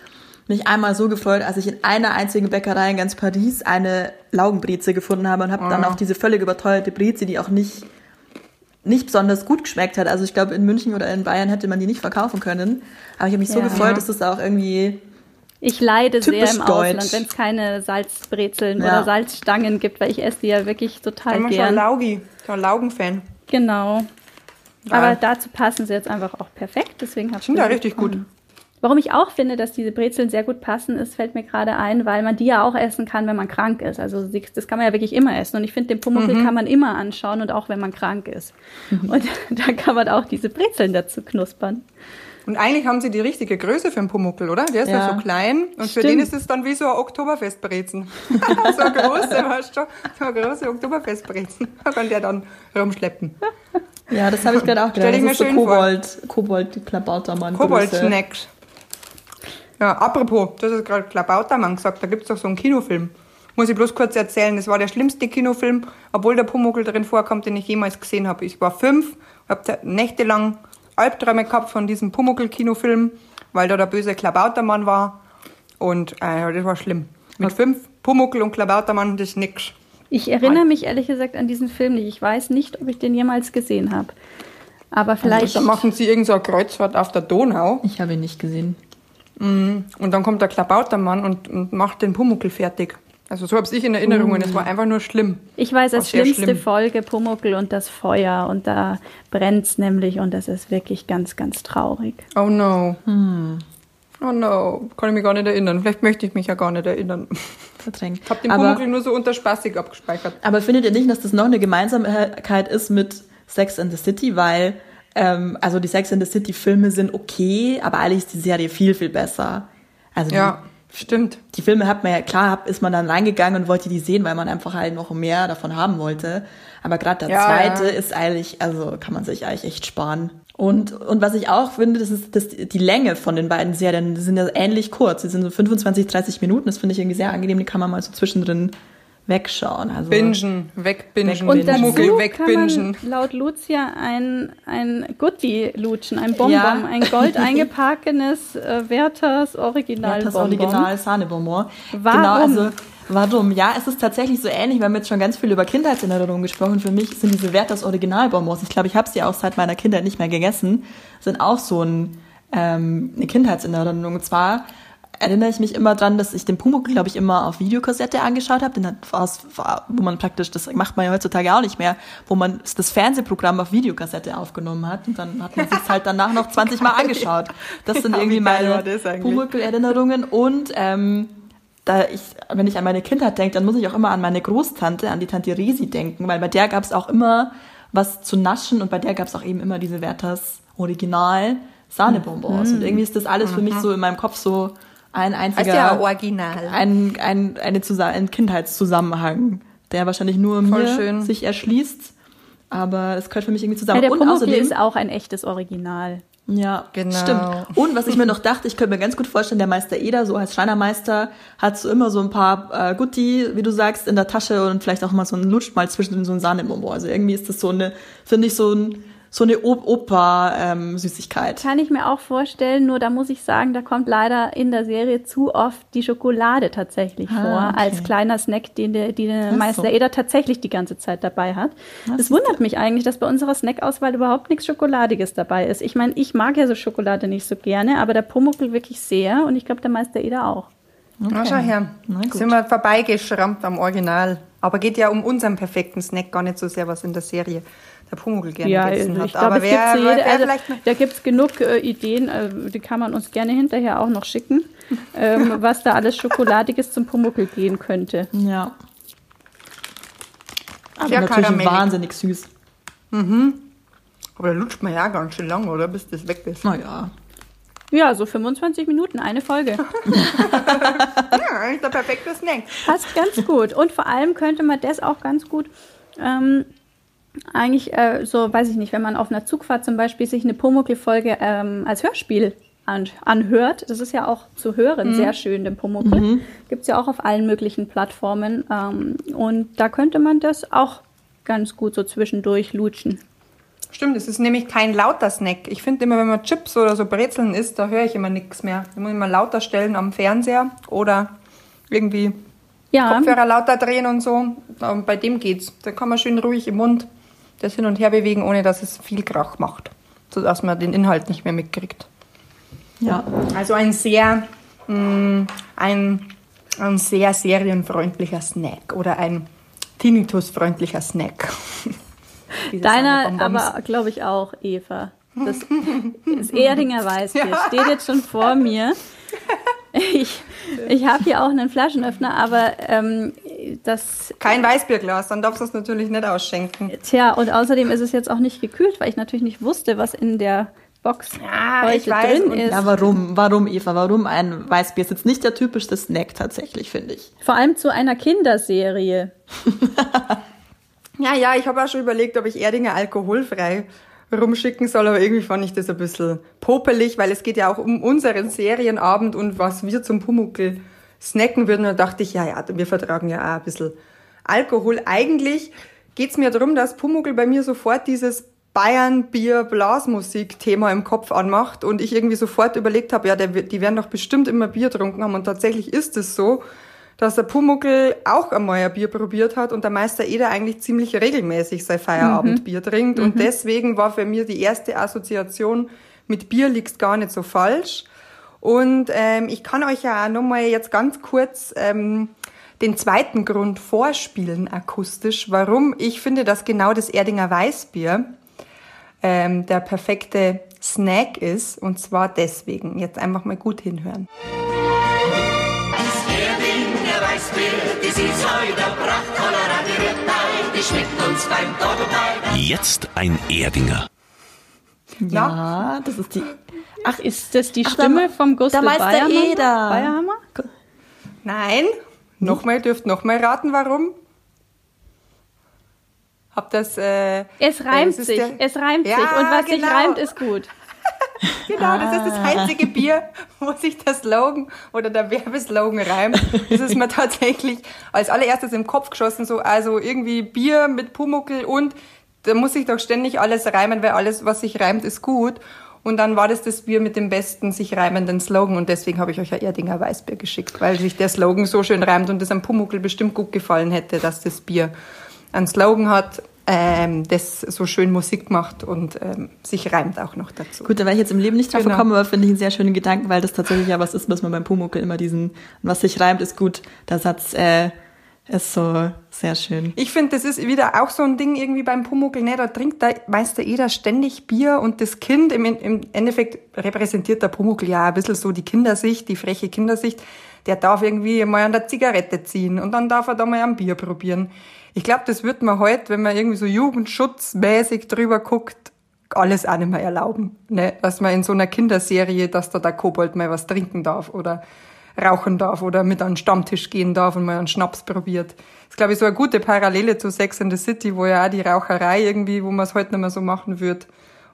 mich einmal so gefreut, als ich in einer einzigen Bäckerei in ganz Paris eine Laugenbreze gefunden habe und habe oh. dann auch diese völlig überteuerte Breze, die auch nicht nicht besonders gut geschmeckt hat. Also ich glaube, in München oder in Bayern hätte man die nicht verkaufen können. Aber ich habe mich so gefreut, dass das auch irgendwie ich leide sehr im Deutsch. Ausland, wenn es keine Salzbrezeln ja. oder Salzstangen gibt, weil ich esse die ja wirklich total ich gern. Ich bin Laugi, ein Laugenfan. Genau. Ja. Aber dazu passen sie jetzt einfach auch perfekt, deswegen habe ich Sind ja richtig gut. Warum ich auch finde, dass diese Brezeln sehr gut passen, ist, fällt mir gerade ein, weil man die ja auch essen kann, wenn man krank ist. Also das kann man ja wirklich immer essen. Und ich finde, den Pumuckl mhm. kann man immer anschauen und auch wenn man krank ist. Mhm. Und da kann man auch diese Brezeln dazu knuspern. Und eigentlich haben sie die richtige Größe für einen Pumuckel, oder? Der ist ja, ja so klein und Stimmt. für den ist es dann wie so ein Oktoberfestbrezen. so eine große, weißt du, so eine große Oktoberfestbrezen. Da kann der dann rumschleppen. Ja, das habe ich gerade auch gedacht. Stell ich mir schön so Kobold, Kobold Klabautermann. Kobold-Snacks. Ja, apropos, das ist gerade Klabautermann gesagt, da gibt's doch so einen Kinofilm. Muss ich bloß kurz erzählen, das war der schlimmste Kinofilm, obwohl der Pumuckel drin vorkommt, den ich jemals gesehen habe. Ich war fünf, habe nächtelang Albträume gehabt von diesem Pumuckl-Kinofilm, weil da der böse Klabautermann war. Und äh, das war schlimm. Mit okay. fünf Pumuckl und Klabautermann, das ist nix. Ich erinnere mich ehrlich gesagt an diesen Film nicht. Ich weiß nicht, ob ich den jemals gesehen habe. Aber also, vielleicht. Also, dann machen sie irgendeine so Kreuzfahrt auf der Donau. Ich habe ihn nicht gesehen. Mhm. Und dann kommt der Klabautermann und, und macht den Pumuckl fertig. Also so habe ich in Erinnerung und es war einfach nur schlimm. Ich weiß, als schlimmste schlimm. Folge Pumuckl und das Feuer und da brennt's nämlich und das ist wirklich ganz, ganz traurig. Oh no. Hm. Oh no, kann ich mich gar nicht erinnern. Vielleicht möchte ich mich ja gar nicht erinnern. Verdrängt. Ich habe den Pumuckl nur so unter spaßig abgespeichert. Aber findet ihr nicht, dass das noch eine Gemeinsamkeit ist mit Sex and the City, weil ähm, also die Sex and the City Filme sind okay, aber eigentlich ist die Serie viel, viel besser. Also ja Stimmt. Die Filme hat man ja, klar, ist man dann reingegangen und wollte die sehen, weil man einfach halt noch mehr davon haben wollte. Aber gerade der Ja, zweite ja. ist eigentlich, also kann man sich eigentlich echt sparen. Und, und was ich auch finde, das ist, dass die Länge von den beiden Serien die sind ja ähnlich kurz. Die sind so 25, 30 Minuten. Das finde ich irgendwie sehr angenehm. Die kann man mal so zwischendrin wegschauen. Also, Bingen, wegbingen, Und dazu kann wegbingen. man laut Lucia ein, ein Goodie lutschen, ein Bonbon, Ja. ein gold eingeparkenes äh, Werthers Original das Bonbon. Original Sahnebonbon. Warum? Genau, also warum? Ja, es ist tatsächlich so ähnlich. Wir haben jetzt schon ganz viel über Kindheitserinnerungen gesprochen. Für mich sind diese Werthers Originalbonbons, ich glaube, ich habe sie auch seit meiner Kindheit nicht mehr gegessen, sind auch so ein, ähm, eine Kindheitserinnerung. Und zwar erinnere ich mich immer dran, dass ich den Pumuckl, glaube ich, immer auf Videokassette angeschaut habe, den hat wo man praktisch, das macht man ja heutzutage auch nicht mehr, wo man das Fernsehprogramm auf Videokassette aufgenommen hat und dann hat man sich halt danach noch 20 Mal angeschaut. Das sind Ja, irgendwie meine? Pumuckl-Erinnerungen und ähm, da ich, wenn ich an meine Kindheit denke, dann muss ich auch immer an meine Großtante, an die Tante Resi denken, weil bei der gab es auch immer was zu naschen und bei der gab es auch eben immer diese Werthers Original Sahnebonbons. Und irgendwie ist das alles für mich so in meinem Kopf so ein einziger, ja original. ein, ein, eine Zusa ein Kindheitszusammenhang, der wahrscheinlich nur Voll mir schön. sich erschließt. Aber es gehört für mich irgendwie Ja, zusammen. der und Pumuckl außerdem, ist auch ein echtes Original. ja, Genau. stimmt. Und was ich mir noch dachte, ich könnte mir ganz gut vorstellen, der Meister Eder, so als Schreinermeister, hat so immer so ein paar äh, Gutti, wie du sagst, in der Tasche und vielleicht auch mal so ein Lutsch mal zwischen so ein Sahnebonbon. Also irgendwie ist das so eine, finde ich, so ein so eine Opa-Süßigkeit. Kann ich mir auch vorstellen, nur da muss ich sagen, da kommt leider in der Serie zu oft die Schokolade tatsächlich Ah, vor, okay. als kleiner Snack, den der, den der Meister so. Eder tatsächlich die ganze Zeit dabei hat. Das Es wundert mich eigentlich, dass bei unserer Snackauswahl überhaupt nichts Schokoladiges dabei ist. Ich meine, ich mag ja so Schokolade nicht so gerne, aber der Pumuckl wirklich sehr und ich glaube, der Meister Eder auch. Na, schau her. Na. Sind wir vorbeigeschrammt am Original. Aber geht ja um unseren perfekten Snack, gar nicht so sehr, was in der Serie der Pumuckl gerne Ja, gegessen also hat. ich glaube, Aber es wer, also, da gibt es genug äh, Ideen, äh, die kann man uns gerne hinterher auch noch schicken, ähm, was da alles Schokoladiges zum Pumuckl gehen könnte. Ja. Aber Sehr natürlich karamellig. wahnsinnig süß. Aber da lutscht man ja ganz schön lang, oder? Bis das weg ist. Naja. Ja, so 25 Minuten, eine Folge. Ja, eigentlich der perfekte Snack. Passt ganz gut. Und vor allem könnte man das auch ganz gut ähm, eigentlich äh, so, weiß ich nicht, wenn man auf einer Zugfahrt zum Beispiel sich eine Pumuckl-Folge ähm, als Hörspiel an, anhört. Das ist ja auch zu hören, sehr schön, den Pumuckl. Gibt es ja auch auf allen möglichen Plattformen. Ähm, und da könnte man das auch ganz gut so zwischendurch lutschen. Stimmt, es ist nämlich kein lauter Snack. Ich finde immer, wenn man Chips oder so Brezeln isst, da höre ich immer nichts mehr. Da muss ich mal lauter stellen am Fernseher oder irgendwie Ja, Kopfhörer lauter drehen und so. Und bei dem geht's. Da kann man schön ruhig im Mund das hin und her bewegen, ohne dass es viel Krach macht. Sodass man den Inhalt nicht mehr mitkriegt. Ja. Also ein sehr, mh, ein, ein sehr serienfreundlicher Snack oder ein Tinnitus-freundlicher Snack. Deiner aber, glaube ich, auch, Eva. Das, das Erdinger Weißbier steht jetzt schon vor mir. Ich, ich habe hier auch einen Flaschenöffner, aber ähm, das, Kein Weißbierglas, dann darfst du es natürlich nicht ausschenken. tja, und außerdem ist es jetzt auch nicht gekühlt, weil ich natürlich nicht wusste, was in der Box Ja, ich heute weiß, drin ist. Ja, warum? Warum, Eva? Warum ein Weißbier? Ist jetzt nicht der typischste Snack tatsächlich, finde ich. Vor allem zu einer Kinderserie. Ja, ja, ich habe auch schon überlegt, ob ich Erdinger alkoholfrei rumschicken soll, aber irgendwie fand ich das ein bisschen popelig, weil es geht ja auch um unseren Serienabend und was wir zum Pumuckl snacken würden. Und da dachte ich, ja, ja, wir vertragen ja auch ein bisschen Alkohol. Eigentlich geht's mir darum, dass Pumuckl bei mir sofort dieses Bayern-Bier-Blasmusik-Thema im Kopf anmacht und ich irgendwie sofort überlegt habe, ja, der, die werden doch bestimmt immer Bier getrunken haben und tatsächlich ist es so, dass der Pumuckl auch einmal ein Bier probiert hat und der Meister Eder eigentlich ziemlich regelmäßig sein Feierabendbier trinkt und deswegen war für mir die erste Assoziation mit Bier liegt gar nicht so falsch und ähm, ich kann euch ja auch nochmal jetzt ganz kurz ähm, den zweiten Grund vorspielen akustisch, warum ich finde, dass genau das Erdinger Weißbier ähm, der perfekte Snack ist. Und zwar deswegen. Jetzt einfach mal gut hinhören. Erdinger Weißbier, das ist euer prachtvoller Radierteil, die schmeckt uns beim Doppelteil. Jetzt ein Erdinger. Ja, das ist die. Ach, ist das die Ach, Stimme der- vom Gustav der Meister Bayerhammer? Eder. Bayerhammer? Nein. Nochmal, dürft nochmal raten, warum? Hab das. Äh, Es reimt das ist sich, der- es reimt Ja, sich. Und was sich genau. reimt, ist gut. Genau, das ist das einzige Bier, wo sich der Slogan oder der Werbeslogan reimt. Das ist mir tatsächlich als allererstes im Kopf geschossen, so, also irgendwie Bier mit Pumuckel und da muss sich doch ständig alles reimen, weil alles, was sich reimt, ist gut. Und dann war das das Bier mit dem besten sich reimenden Slogan und deswegen habe ich euch ein Erdinger Weißbier geschickt, weil sich der Slogan so schön reimt und das am Pumuckel bestimmt gut gefallen hätte, dass das Bier einen Slogan hat, ähm, das so schön Musik macht und ähm, sich reimt auch noch dazu. Gut, da wäre ich jetzt im Leben nicht drauf Genau. gekommen, aber finde ich einen sehr schönen Gedanken, weil das tatsächlich ja was ist, was man beim Pumuckel immer diesen, was sich reimt, ist gut. Der Satz äh, ist so sehr schön. Ich finde, das ist wieder auch so ein Ding irgendwie beim Pumuckl, ne? Da trinkt der Meister Eder ständig Bier und das Kind, im, im Endeffekt repräsentiert der Pumuckl ja ein bisschen so die Kindersicht, die freche Kindersicht. Der darf irgendwie mal an der Zigarette ziehen und dann darf er da mal ein Bier probieren. Ich glaube, das wird man heute, wenn man irgendwie so jugendschutzmäßig drüber guckt, alles auch nicht mehr erlauben. Ne? Dass man in so einer Kinderserie, dass da der Kobold mal was trinken darf oder rauchen darf oder mit an den Stammtisch gehen darf und mal einen Schnaps probiert. Das ist, glaube ich, so eine gute Parallele zu Sex in the City, wo ja auch die Raucherei irgendwie, wo man es heute nicht mehr so machen wird.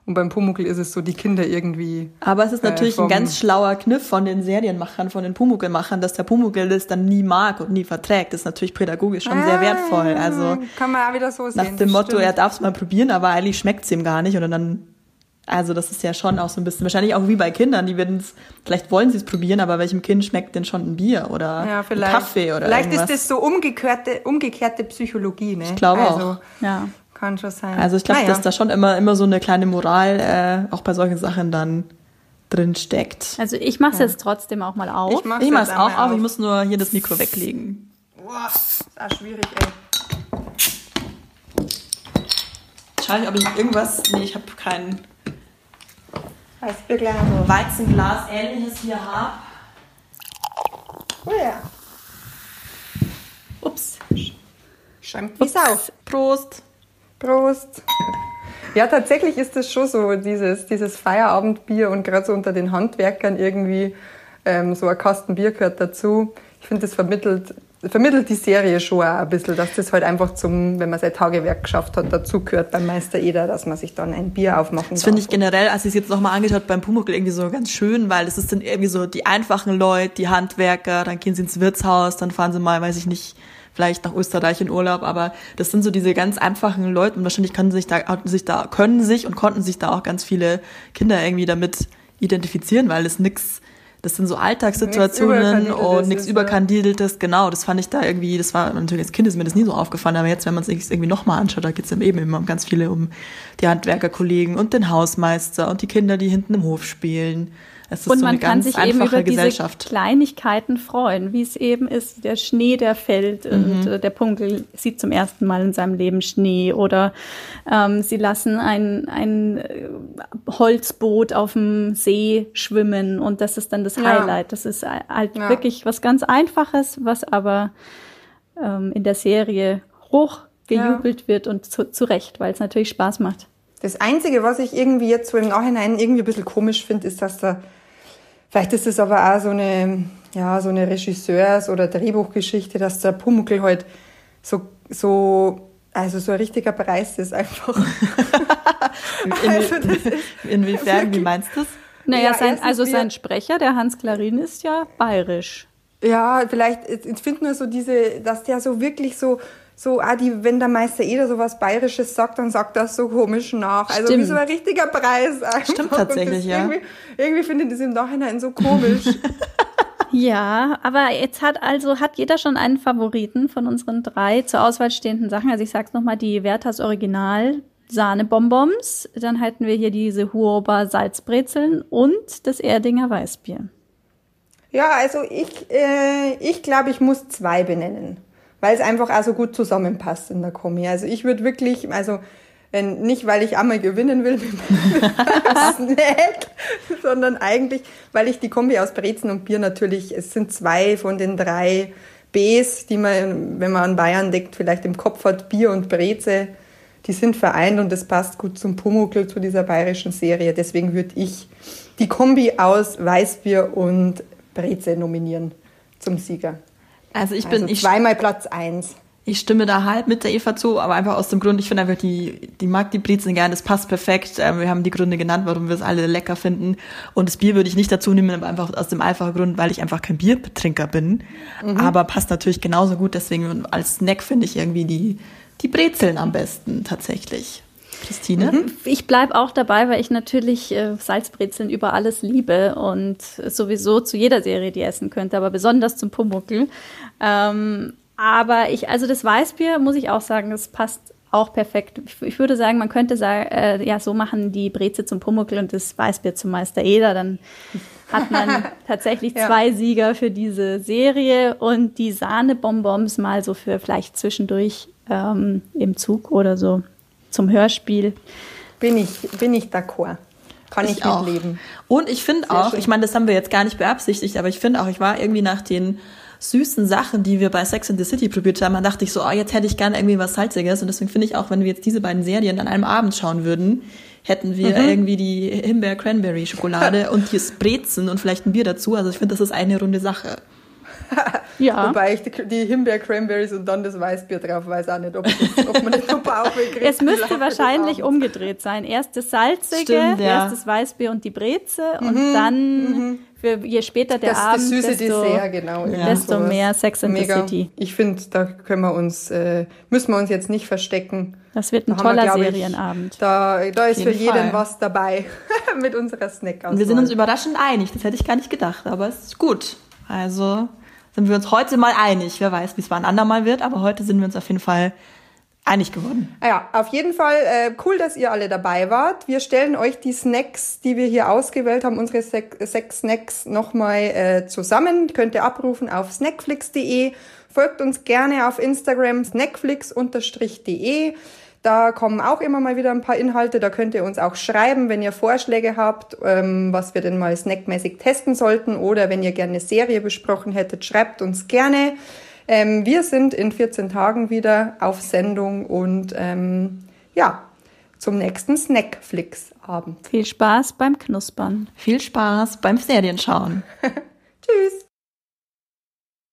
Und beim Pumuckl ist es so, die Kinder irgendwie. Aber es ist äh, natürlich ein vom- ganz schlauer Kniff von den Serienmachern, von den Pumuckl-Machern, dass der Pumuckl das dann nie mag und nie verträgt. Das ist natürlich pädagogisch schon sehr wertvoll. Also Kann man auch wieder so sehen. nach dem Motto, stimmt. er darf es mal probieren, aber eigentlich schmeckt es ihm gar nicht. Und dann, also das ist ja schon auch so ein bisschen, wahrscheinlich auch wie bei Kindern, die werden es, vielleicht wollen sie es probieren, aber welchem Kind schmeckt denn schon ein Bier oder ja, ein Kaffee oder Vielleicht irgendwas. ist das so umgekehrte, umgekehrte Psychologie, ne? Ich glaube also, auch. Ja. Kann schon sein. Also ich glaube, Naja. dass da schon immer, immer so eine kleine Moral äh, auch bei solchen Sachen dann drin steckt. Also ich mache es jetzt trotzdem auch mal auf. Ich mach's jetzt auch auf, ich muss nur hier das Mikro weglegen. Boah, ist auch schwierig, ey. Schau ich, ob ich irgendwas. Nee, ich habe kein Weißbierglas. so Weizenglas ähnliches hier habe. Oh ja. Ups. Schäumt wie Sau. Prost. Prost. Ja, tatsächlich ist das schon so, dieses, dieses Feierabendbier und gerade so unter den Handwerkern irgendwie ähm, so ein Kasten Bier gehört dazu. Ich finde, das vermittelt, vermittelt die Serie schon auch ein bisschen, dass das halt einfach zum, wenn man sein Tagewerk geschafft hat, dazugehört beim Meister Eder, dass man sich dann ein Bier aufmachen Das finde ich generell, als ich es jetzt nochmal angeschaut beim Pumuckl irgendwie so ganz schön, weil das ist dann irgendwie so die einfachen Leute, die Handwerker, dann gehen sie ins Wirtshaus, dann fahren sie mal, weiß ich nicht, vielleicht nach Österreich in Urlaub, aber das sind so diese ganz einfachen Leute und wahrscheinlich können sich da, sich da, können sich und konnten sich da auch ganz viele Kinder irgendwie damit identifizieren, weil es nix, das sind so Alltagssituationen Überkandideltes und nichts ja. überkandideltes, genau, das fand ich da irgendwie, das war natürlich als Kind ist mir das nie so aufgefallen, aber jetzt, wenn man es sich irgendwie nochmal anschaut, da geht es eben immer um ganz viele um die Handwerkerkollegen und den Hausmeister und die Kinder, die hinten im Hof spielen. Es ist Und so man eine kann ganz sich eben über diese Gesellschaft. Kleinigkeiten freuen, wie es eben ist, der Schnee, der fällt und Mhm. äh, der Punkel sieht zum ersten Mal in seinem Leben Schnee oder ähm, sie lassen ein, ein äh, Holzboot auf dem See schwimmen und das ist dann das Ja. Highlight. Das ist halt Ja. wirklich was ganz Einfaches, was aber ähm, in der Serie hoch gejubelt wird und zu, zu Recht, weil es natürlich Spaß macht. Das Einzige, was ich irgendwie jetzt so im Nachhinein irgendwie ein bisschen komisch finde, ist, dass da, vielleicht ist es aber auch so eine, ja, so eine Regisseurs- oder Drehbuchgeschichte, dass der Pumuckl halt so, so, also so ein richtiger Preis ist einfach. also das ist, Inwiefern, wie meinst du das? Naja, Ja, sein, also sein Sprecher, der Hans Klarin, ist ja bayerisch. ja, vielleicht, ich finde nur so diese, dass der so wirklich so, so, ah, die, wenn der Meister Eder so was Bayerisches sagt, dann sagt das so komisch nach. Also wie Stimmt. so ein richtiger Preis einfach. Stimmt tatsächlich, ja. Irgendwie, irgendwie finde ich das im Nachhinein so komisch. Ja, aber jetzt hat also hat jeder schon einen Favoriten von unseren drei zur Auswahl stehenden Sachen. Also ich sag's nochmal, die Werthers Original Sahnebonbons, dann hätten wir hier diese Huober Salzbrezeln und das Erdinger Weißbier. Ja, also ich, äh, ich glaube, ich muss zwei benennen, weil es einfach auch so gut zusammenpasst in der Kombi. Also ich würde wirklich, also wenn, nicht, weil ich einmal gewinnen will mit Snack, sondern eigentlich, weil ich die Kombi aus Brezen und Bier natürlich, es sind zwei von den drei Bs, die man, wenn man an Bayern denkt, vielleicht im Kopf hat, Bier und Breze, die sind vereint und das passt gut zum Pumuckl, zu dieser bayerischen Serie. Deswegen würde ich die Kombi aus Weißbier und Breze nominieren zum Sieger. Also ich bin, Also ich, zweimal Platz eins. ich stimme da halb mit der Eva zu, aber einfach aus dem Grund, ich finde einfach, die, die mag die Brezen gern, das passt perfekt. Ähm, wir haben die Gründe genannt, warum wir es alle lecker finden. Und das Bier würde ich nicht dazu nehmen, aber einfach aus dem einfachen Grund, weil ich einfach kein Biertrinker bin. Aber passt natürlich genauso gut, deswegen als Snack finde ich irgendwie die, die Brezeln am besten tatsächlich. Christine? Ich bleibe auch dabei, weil ich natürlich äh, Salzbrezeln über alles liebe und sowieso zu jeder Serie die essen könnte, aber besonders zum Pumuckl. Ähm, aber ich, also das Weißbier, muss ich auch sagen, das passt auch perfekt. Ich, ich würde sagen, man könnte sagen, äh, ja, so machen die Breze zum Pumuckl und das Weißbier zum Meister Eder. Dann hat man tatsächlich Ja. zwei Sieger für diese Serie und die Sahnebonbons mal so für vielleicht zwischendurch ähm, im Zug oder so zum Hörspiel. Bin ich, bin ich d'accord. Kann ich, auch. mitleben. Und ich finde auch, schön. ich meine, das haben wir jetzt gar nicht beabsichtigt, aber ich finde auch, ich war irgendwie nach den süßen Sachen, die wir bei Sex in the City probiert haben, dann dachte ich so, oh, jetzt hätte ich gerne irgendwie was Salziges. Und deswegen finde ich auch, wenn wir jetzt diese beiden Serien an einem Abend schauen würden, hätten wir Mhm. irgendwie die Himbeer-Cranberry-Schokolade und das Brezen und vielleicht ein Bier dazu. Also ich finde, das ist eine runde Sache. Ja. Wobei ich die, die Himbeer-Cranberries und dann das Weißbier drauf weiß auch nicht, ob, das, ob man das kriegt. Es müsste wahrscheinlich umgedreht sein. Erst das Salzige, Stimmt, ja. erst das Weißbier und die Breze und dann, für, je später der Das, Abend, das süße desto, Dessert, genau. Ja. desto Sowas. mehr Sex in Mega. the City. Ich finde, da können wir uns, äh, müssen wir uns jetzt nicht verstecken. Das wird ein Da haben wir, toller glaub ich, Serienabend. Da, da ist für jeden Fall. was dabei mit unserer snack Und wir sind uns überraschend einig. Das hätte ich gar nicht gedacht, aber es ist gut. Also sind wir uns heute mal einig. Wer weiß, wie es mal ein andermal wird, aber heute sind wir uns auf jeden Fall einig geworden. Ah Ja, auf jeden Fall äh, cool, dass ihr alle dabei wart. Wir stellen euch die Snacks, die wir hier ausgewählt haben, unsere sech- sechs Snacks nochmal äh, zusammen. Könnt ihr abrufen auf snackflix.de. Folgt uns gerne auf Instagram snackflix-de. Da kommen auch immer mal wieder ein paar Inhalte. Da könnt ihr uns auch schreiben, wenn ihr Vorschläge habt, ähm, was wir denn mal snackmäßig testen sollten oder wenn ihr gerne eine Serie besprochen hättet, schreibt uns gerne. Ähm, wir sind in 14 Tagen wieder auf Sendung und ähm, ja, zum nächsten Snackflix-Abend. Viel Spaß beim Knuspern. Viel Spaß beim Serienschauen. Tschüss!